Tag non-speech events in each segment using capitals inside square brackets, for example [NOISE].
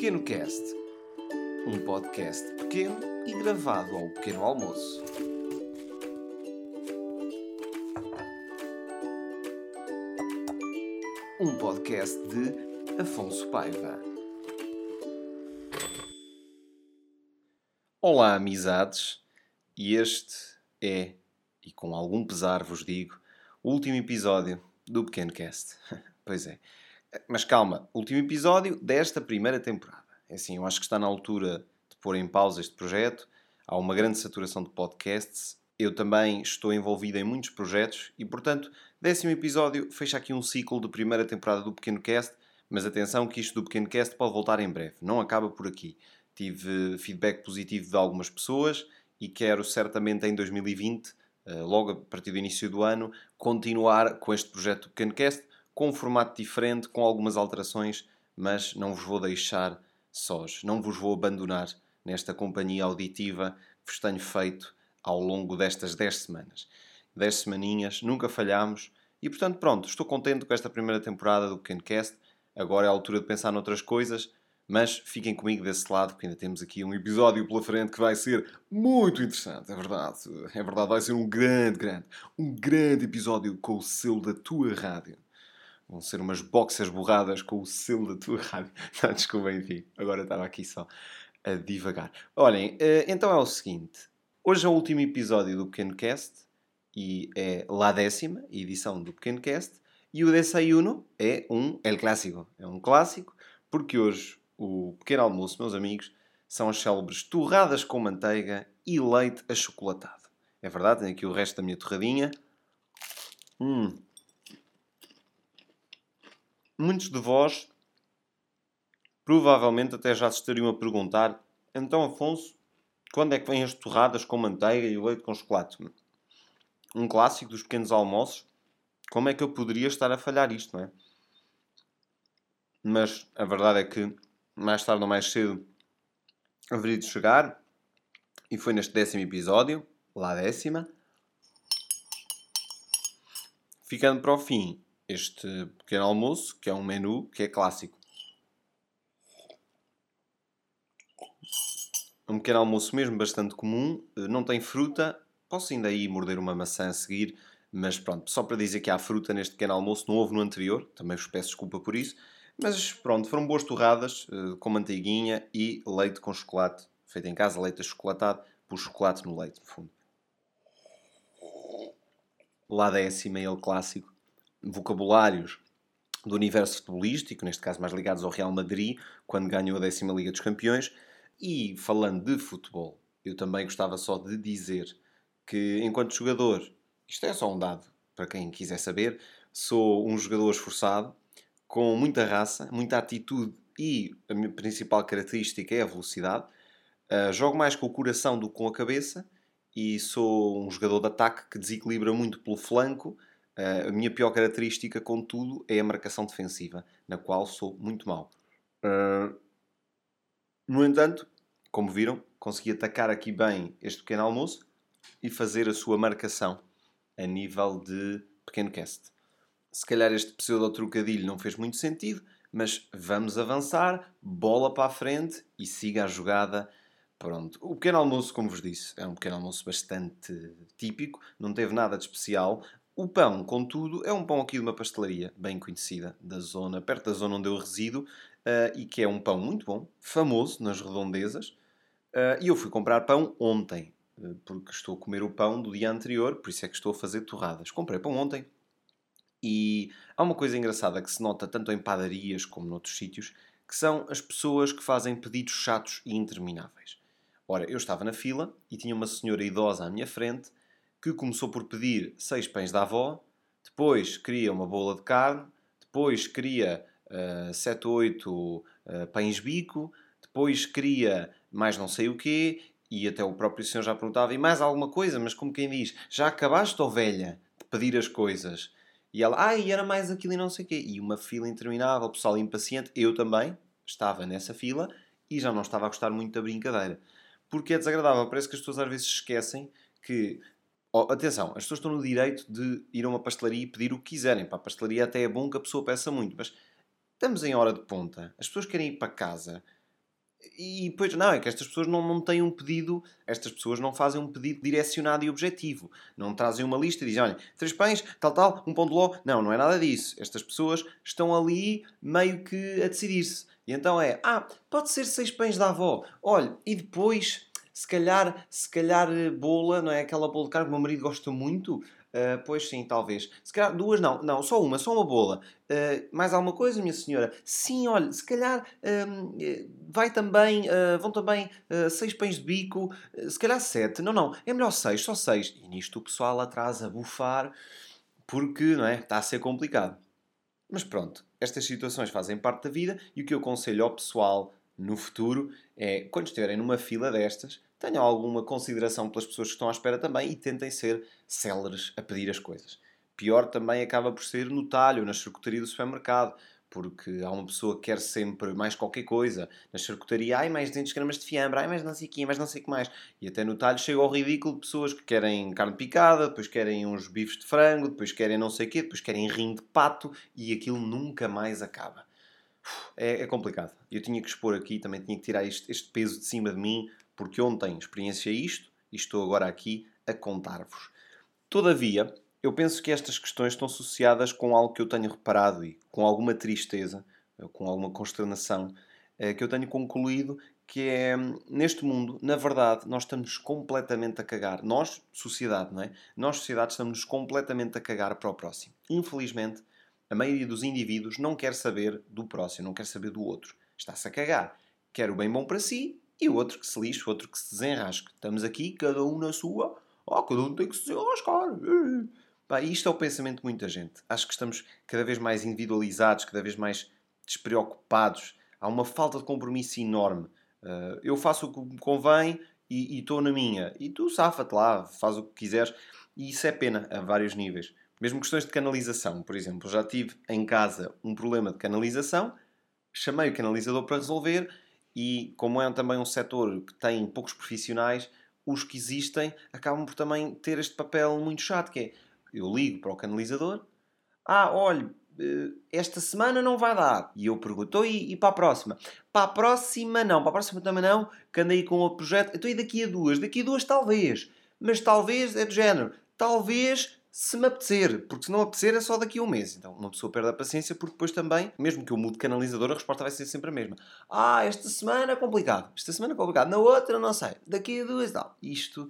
Pequeno Cast, um podcast pequeno e gravado ao pequeno almoço. Um podcast de Afonso Paiva. Olá, amizades, e este é, e com algum pesar vos digo, o último episódio do Pequeno Cast. [LAUGHS] pois é. Mas calma, último episódio desta primeira temporada. É assim, eu acho que está na altura de pôr em pausa este projeto. Há uma grande saturação de podcasts. Eu também estou envolvido em muitos projetos e, portanto, décimo episódio fecha aqui um ciclo de primeira temporada do Pequeno Cast. Mas atenção que isto do Pequeno Cast pode voltar em breve. Não acaba por aqui. Tive feedback positivo de algumas pessoas e quero certamente em 2020, eh, logo a partir do início do ano, continuar com este projeto do Pequeno Cast com um formato diferente, com algumas alterações, mas não vos vou deixar sós, não vos vou abandonar nesta companhia auditiva que vos tenho feito ao longo destas 10 semanas. 10 semaninhas, nunca falhámos e portanto pronto, estou contente com esta primeira temporada do Pequencast. Agora é a altura de pensar noutras coisas, mas fiquem comigo desse lado, que ainda temos aqui um episódio pela frente que vai ser muito interessante, é verdade. É verdade, vai ser um grande, grande, um grande episódio com o selo da tua rádio. Vão ser umas boxers borradas com o selo da tua rádio. [LAUGHS] Não, desculpa, enfim. Agora estava aqui só a divagar. Olhem, eh, então é o seguinte. Hoje é o último episódio do Pequeno Cast e é lá décima edição do Pequeno Cast. E o desayuno é um El Clássico. É um clássico porque hoje o pequeno almoço, meus amigos, são as célebres torradas com manteiga e leite achocolatado. É verdade, tenho aqui o resto da minha torradinha. Hum, Muitos de vós provavelmente até já se estariam a perguntar: então, Afonso, quando é que vêm as torradas com manteiga e o leite com chocolate? Um clássico dos pequenos almoços. Como é que eu poderia estar a falhar isto, não é? Mas a verdade é que mais tarde ou mais cedo haveria de chegar. E foi neste décimo episódio, lá décima. Ficando para o fim este pequeno almoço, que é um menu que é clássico. Um pequeno almoço mesmo bastante comum, eh, não tem fruta, posso ainda aí morder uma maçã a seguir, mas pronto, só para dizer que há fruta neste pequeno almoço, não houve no anterior, também vos peço desculpa por isso, mas pronto, foram boas torradas eh, com manteiguinha e leite com chocolate, feito em casa, leite achocolatado, por chocolate no leite, no fundo. Lá décima, ele clássico vocabulários do universo futebolístico, neste caso mais ligados ao Real Madrid, quando ganhou a décima Liga dos Campeões. E falando de futebol, eu também gostava só de dizer que, enquanto jogador, isto é só um dado para quem quiser saber, sou um jogador esforçado, com muita raça, muita atitude e a minha principal característica é a velocidade. Uh, jogo mais com o coração do que com a cabeça e sou um jogador de ataque que desequilibra muito pelo flanco a minha pior característica, contudo, é a marcação defensiva, na qual sou muito mau. Uh, no entanto, como viram, consegui atacar aqui bem este pequeno almoço e fazer a sua marcação a nível de pequeno cast. Se calhar este pseudo-trocadilho não fez muito sentido, mas vamos avançar, bola para a frente e siga a jogada. Pronto. O pequeno almoço, como vos disse, é um pequeno almoço bastante típico, não teve nada de especial. O pão, contudo, é um pão aqui de uma pastelaria bem conhecida da zona, perto da zona onde eu resido, uh, e que é um pão muito bom, famoso nas redondezas. Uh, e eu fui comprar pão ontem, uh, porque estou a comer o pão do dia anterior, por isso é que estou a fazer torradas. Comprei pão ontem. E há uma coisa engraçada que se nota tanto em padarias como noutros sítios, que são as pessoas que fazem pedidos chatos e intermináveis. Ora, eu estava na fila e tinha uma senhora idosa à minha frente que começou por pedir seis pães da avó, depois queria uma bola de carne, depois queria uh, sete ou oito uh, pães bico, depois queria mais não sei o quê, e até o próprio senhor já perguntava, e mais alguma coisa? Mas como quem diz, já acabaste, ou velha, de pedir as coisas? E ela, ah, e era mais aquilo e não sei o quê. E uma fila interminável, o pessoal impaciente, eu também estava nessa fila e já não estava a gostar muito da brincadeira. Porque é desagradável, parece que as pessoas às vezes esquecem que Oh, atenção, as pessoas estão no direito de ir a uma pastelaria e pedir o que quiserem. Para a pastelaria até é bom que a pessoa peça muito, mas estamos em hora de ponta. As pessoas querem ir para casa E depois, não, é que estas pessoas não, não têm um pedido, estas pessoas não fazem um pedido direcionado e objetivo. Não trazem uma lista e dizem, olha, três pães, tal, tal, um pão de ló. Não, não é nada disso. Estas pessoas estão ali meio que a decidir-se. E então é, ah, pode ser seis pães da avó. Olha, e depois, se calhar, se calhar eh, bola, não é? Aquela bola de carne que o meu marido gosta muito. Uh, pois sim, talvez. Se calhar duas não, não, só uma, só uma bola. Uh, mais alguma coisa, minha senhora? Sim, olha, se calhar uh, vai também, vão também seis pães de bico, se calhar sete. Não, não, é melhor seis, só seis. E nisto o pessoal atrás a bufar porque não é? está a ser complicado. Mas pronto, estas situações fazem parte da vida e o que eu aconselho ao pessoal no futuro é, quando estiverem numa fila destas, tenham alguma consideração pelas pessoas que estão à espera também e tentem ser céleres a pedir as coisas. Pior também acaba por ser no talho, na charcutaria do supermercado, porque há uma pessoa que quer sempre mais qualquer coisa. Na charcutaria, ai, mais 200 gramas de fiambre, ai, mais não sei o quê, mais não sei o que mais. E até no talho chega ao ridículo de pessoas que querem carne picada, depois querem uns bifes de frango, depois querem não sei o quê, depois querem rim de pato e aquilo nunca mais acaba. É, é complicado. Eu tinha que expor aqui, também tinha que tirar este, este peso de cima de mim, porque ontem experienciei isto e estou agora aqui a contar-vos. Todavia, eu penso que estas questões estão associadas com algo que eu tenho reparado e com alguma tristeza, com alguma consternação, eh, que eu tenho concluído que é, neste mundo, na verdade, nós estamos completamente a cagar. Nós, sociedade, não é? Nós, sociedade, estamos completamente a cagar para o próximo. Infelizmente, a maioria dos indivíduos não quer saber do próximo, não quer saber do outro. Está-se a cagar. Quer o bem bom para si e o outro que se lixe, o outro que se desenrasque. Estamos aqui, cada um na sua. Oh, cada um tem que se desenrascar. Pá, isto é o pensamento de muita gente. Acho que estamos cada vez mais individualizados, cada vez mais despreocupados. Há uma falta de compromisso enorme. Uh, eu faço o que me convém e estou na minha. E tu safa-te lá, faz o que quiseres. E isso é pena a vários níveis. Mesmo questões de canalização, por exemplo. Já tive em casa um problema de canalização, chamei o canalizador para resolver e, como é também um setor que tem poucos profissionais, os que existem acabam por também ter este papel muito chato, que é eu ligo para o canalizador. Ah, olha, eh, esta semana não vai dar. E eu pergunto, e, e para a próxima? Para a próxima não, para a próxima também não, que andei com outro projeto. Então e daqui a duas? Daqui a duas talvez. Mas talvez é do género. Talvez se me apetecer, porque se não apetecer é só daqui a um mês. Então uma pessoa perde a paciência porque depois também, mesmo que eu mude canalizador, a resposta vai ser sempre a mesma. Ah, esta semana é complicado. Esta semana é complicado. Na outra não sei. Daqui a duas não. Isto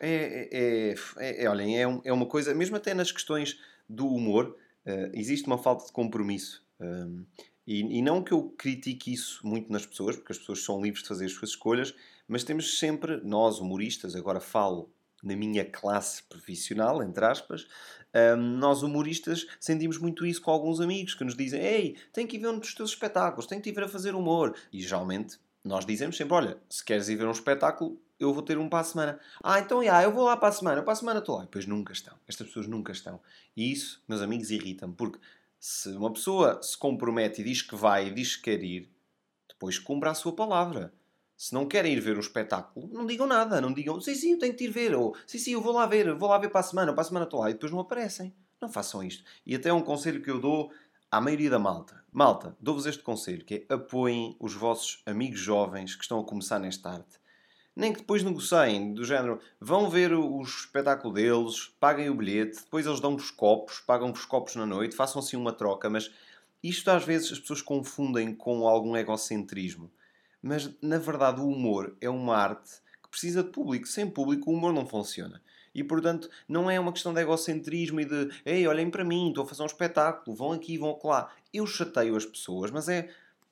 é, é, é, é, olhem, é, é, uma coisa, mesmo até nas questões do humor, uh, existe uma falta de compromisso. Um, e, e, não que eu critique isso muito nas pessoas, porque as pessoas são livres de fazer as suas escolhas, mas temos sempre, nós humoristas, agora falo na minha classe profissional, entre aspas, um, nós humoristas sentimos muito isso com alguns amigos que nos dizem: Ei, tem que ir ver um dos teus espetáculos, tem que ir ver a fazer humor. E geralmente nós dizemos sempre: Olha, se queres ir ver um espetáculo, eu vou ter um para a semana. Ah, então, já, eu vou lá para a semana. Para a semana estou lá. E depois nunca estão. Estas pessoas nunca estão. E isso, meus amigos, irrita-me. Porque se uma pessoa se compromete e diz que vai e diz que quer ir, depois cumpra a sua palavra. Se não querem ir ver um espetáculo, não digam nada. Não digam, sim, sim, eu tenho que ir ver. Ou, sim, sim, eu vou lá ver. Vou lá ver para a semana. Para a semana estou lá. E depois não aparecem. Não façam isto. E até é um conselho que eu dou à maioria da malta. Malta, dou-vos este conselho, que é apoiem os vossos amigos jovens que estão a começar nesta arte nem que depois negociem, do género, vão ver o, espetáculo deles, paguem o bilhete, depois eles dão-vos copos, pagam-vos copos na noite, façam assim uma troca, mas isto às vezes as pessoas confundem com algum egocentrismo. Mas na verdade o humor é uma arte que precisa de público. Sem público o humor não funciona. E portanto não é uma questão de egocentrismo e de ei, olhem para mim, estou a fazer um espetáculo, vão aqui, vão lá. Eu chateio as pessoas, mas é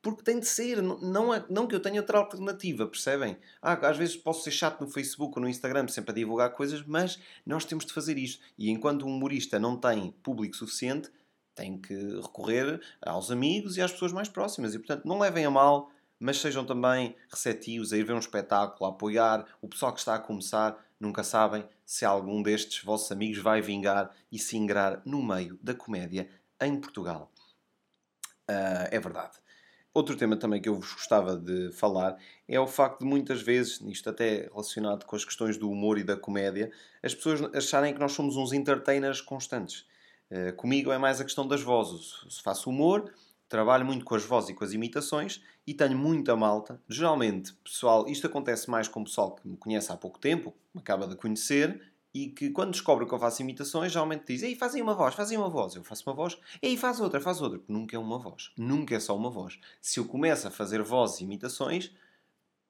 porque tem de ser, não, é, não que eu tenha outra alternativa, percebem? Ah, às vezes posso ser chato no Facebook ou no Instagram sempre a divulgar coisas, mas nós temos de fazer isto. E enquanto um humorista não tem público suficiente, tem que recorrer aos amigos e às pessoas mais próximas. E portanto, não levem a mal, mas sejam também receptivos a ir ver um espetáculo, a apoiar o pessoal que está a começar. Nunca sabem se algum destes vossos amigos vai vingar e se ingrar no meio da comédia em Portugal. Uh, é verdade. Outro tema também que eu vos gostava de falar é o facto de muitas vezes, isto até relacionado com as questões do humor e da comédia, as pessoas acharem que nós somos uns entertainers constantes. Uh, comigo é mais a questão das vozes. Se faço humor, trabalho muito com as vozes e com as imitações e tenho muita malta. Geralmente, pessoal, isto acontece mais com o pessoal que me conhece há pouco tempo, me acaba de conhecer e que quando descobre que eu faço imitações, geralmente diz: Ei, fazem uma voz, fazem uma voz. Eu faço uma voz, ei, faz outra, faz outra. Porque nunca é uma voz. Nunca é só uma voz. Se eu começo a fazer vozes e imitações,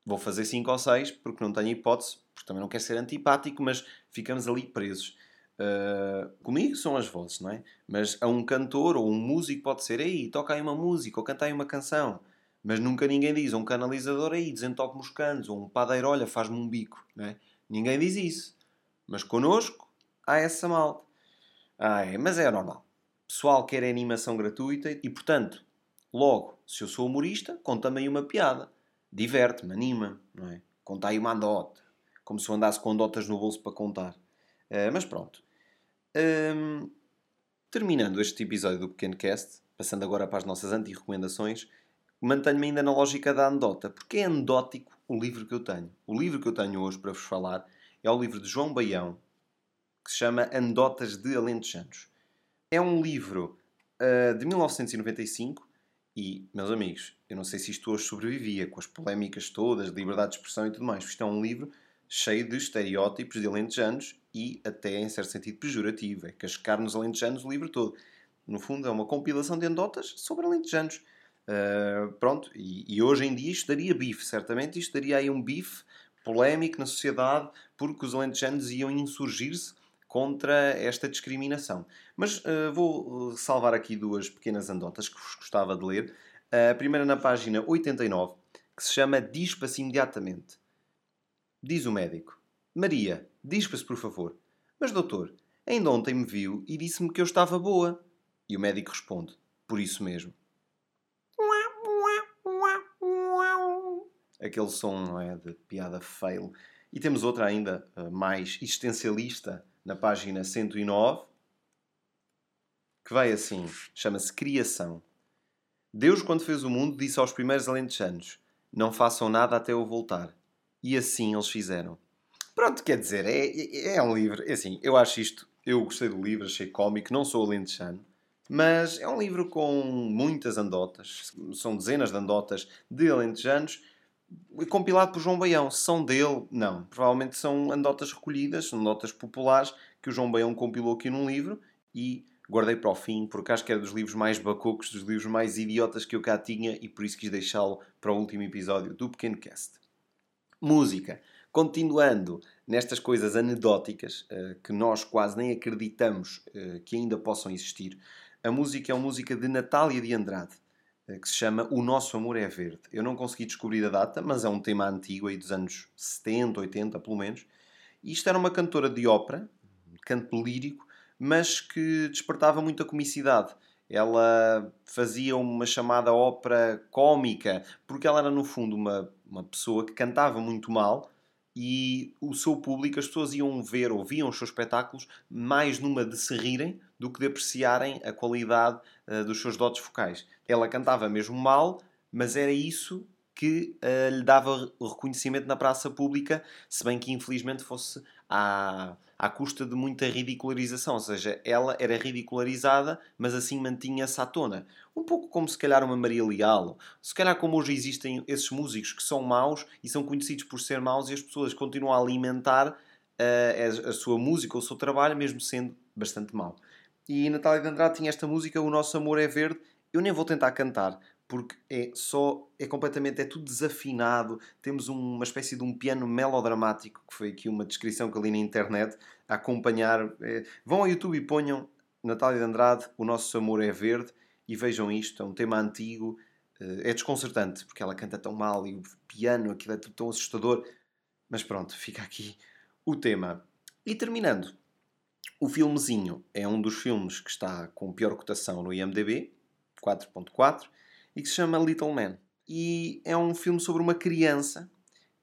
vou fazer 5 ou 6, porque não tenho hipótese, porque também não quero ser antipático, mas ficamos ali presos. Uh, comigo são as vozes, não é? Mas a um cantor ou um músico pode ser, ei, toca aí uma música ou canta aí uma canção. Mas nunca ninguém diz, um canalizador aí, desentope-me os canos, ou um padeiro, olha, faz-me um bico, não é? Ninguém diz isso. Mas connosco há essa malta. Ah, é, mas é normal. Pessoal quer animação gratuita e, portanto, logo, se eu sou humorista, conta-me aí uma piada. Diverte-me, anima, não é? Conta aí uma andota. Como se eu andasse com andotas no bolso para contar. Uh, mas pronto. Um, terminando este episódio do Pequeno Cast, passando agora para as nossas anti-recomendações, mantenho-me ainda na lógica da anedota, porque é anedótico o livro que eu tenho. O livro que eu tenho hoje para vos falar é o livro de João Baião, que se chama Anedotas de Alentejanos. É um livro uh, de 1995 e, meus amigos, eu não sei se isto hoje sobrevivia com as polémicas todas, de liberdade de expressão e tudo mais. Isto é um livro cheio de estereótipos de alentejanos e até, em certo sentido, pejorativo. É cascar nos alentejanos o livro todo. No fundo, é uma compilação de anedotas sobre alentejanos. Uh, pronto, e, e, hoje em dia isto daria bife, certamente. Isto daria aí um bife polémico na sociedade porque os alentejanos iam insurgir-se contra esta discriminação. Mas uh, vou salvar aqui duas pequenas anedotas que vos gostava de ler. a primeira na página 89, que se chama Dispa-se imediatamente. Diz o médico. Maria, dispa-se por favor. Mas doutor, ainda ontem me viu e disse-me que eu estava boa. E o médico responde. Por isso mesmo. Aquele som não é, de piada fail. E temos outra ainda mais existencialista na página 109 que vai assim, chama-se Criação. Deus, quando fez o mundo, disse aos primeiros alentejanos: Não façam nada até eu voltar. E assim eles fizeram. Pronto, quer dizer, é, é, é um livro. É assim, eu acho isto. Eu gostei do livro, achei cómico, não sou alentejano. Mas é um livro com muitas andotas. São dezenas de andotas de alentejanos. Compilado por João Baião. São dele? Não. Provavelmente são andotas recolhidas, são notas populares que o João Baião compilou aqui num livro e guardei para o fim, porque acho que era dos livros mais bacocos, dos livros mais idiotas que eu cá tinha e por isso quis deixá-lo para o último episódio do Pequeno Cast. Música. Continuando nestas coisas anedóticas uh, que nós quase nem acreditamos uh, que ainda possam existir, a música é uma música de Natália de Andrade, uh, que se chama O Nosso Amor é Verde. Eu não consegui descobrir a data, mas é um tema antigo, aí dos anos 70, 80, pelo menos. E isto era uma cantora de ópera, canto lírico, mas que despertava muita comicidade ela fazia uma chamada ópera cómica, porque ela era no fundo uma, uma pessoa que cantava muito mal e o seu público, as pessoas iam ver ou viam os seus espetáculos mais numa de se rirem do que de apreciarem a qualidade uh, dos seus dotes focais. Ela cantava mesmo mal, mas era isso que uh, lhe dava reconhecimento na praça pública, se bem que infelizmente fosse à, à custa de muita ridicularização, ou seja, ela era ridicularizada, mas assim mantinha-se à tona. Um pouco como se calhar uma Maria Leal, se calhar como hoje existem esses músicos que são maus e são conhecidos por ser maus e as pessoas continuam a alimentar uh, a, a, sua música, o seu trabalho, mesmo sendo bastante mau. E Natália de Andrade tinha esta música, O Nosso Amor é Verde, eu nem vou tentar cantar, porque é só, é completamente, é tudo desafinado. Temos uma espécie de um piano melodramático, que foi aqui uma descrição que eu li na internet, a acompanhar. É, vão ao YouTube e ponham Natália de Andrade, O Nosso Amor é Verde, e vejam isto, é um tema antigo, é desconcertante, porque ela canta tão mal e o piano, aquilo é tudo tão assustador. Mas pronto, fica aqui o tema. E terminando, o filmezinho é um dos filmes que está com pior cotação no IMDB, 4.4 e que se chama Little Man. E é um filme sobre uma criança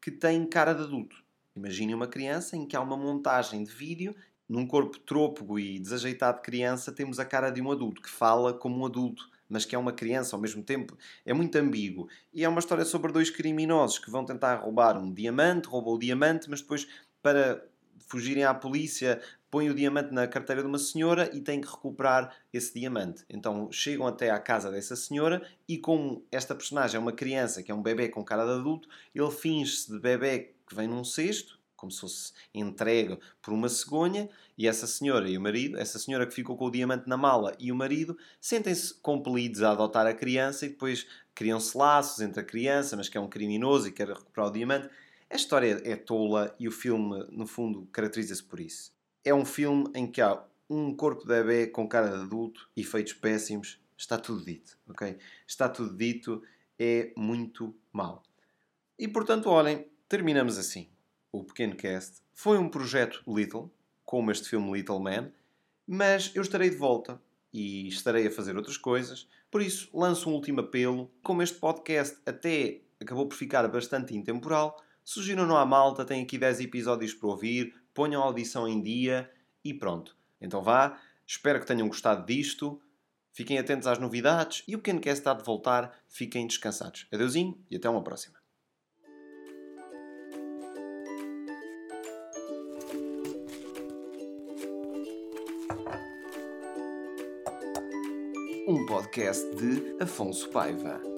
que tem cara de adulto. Imagine uma criança em que há uma montagem de vídeo. Num corpo trôpego e desajeitado de criança, temos a cara de um adulto que fala como um adulto, mas que é uma criança ao mesmo tempo. É muito ambíguo. E é uma história sobre dois criminosos que vão tentar roubar um diamante, roubam o diamante, mas depois, para fugirem à polícia, põem o diamante na carteira de uma senhora e têm que recuperar esse diamante. Então chegam até à casa dessa senhora e, como esta personagem é uma criança, que é um bebê com cara de adulto, ele finge-se de bebê que vem num cesto como se fosse entregue por uma cegonha, e essa senhora e o marido, essa senhora que ficou com o diamante na mala e o marido, sentem-se compelidos a adotar a criança e depois criam-se laços entre a criança, mas que é um criminoso e quer recuperar o diamante. A história é tola e o filme, no fundo, caracteriza-se por isso. É um filme em que há um corpo de bebê com cara de adulto, efeitos péssimos, está tudo dito, ok? Está tudo dito, é muito mau. E portanto, olhem, terminamos assim o Pequeno Cast, foi um projeto Little, como este filme Little Man, mas eu estarei de volta e estarei a fazer outras coisas, por isso lanço um último apelo. Como este podcast até acabou por ficar bastante intemporal, sugiram-no à malta, tem aqui 10 episódios para ouvir, ponham a audição em dia e pronto. Então vá, espero que tenham gostado disto, fiquem atentos às novidades e o Pequeno Cast está de voltar, fiquem descansados. Adeusinho e até uma próxima. um podcast de Afonso Paiva.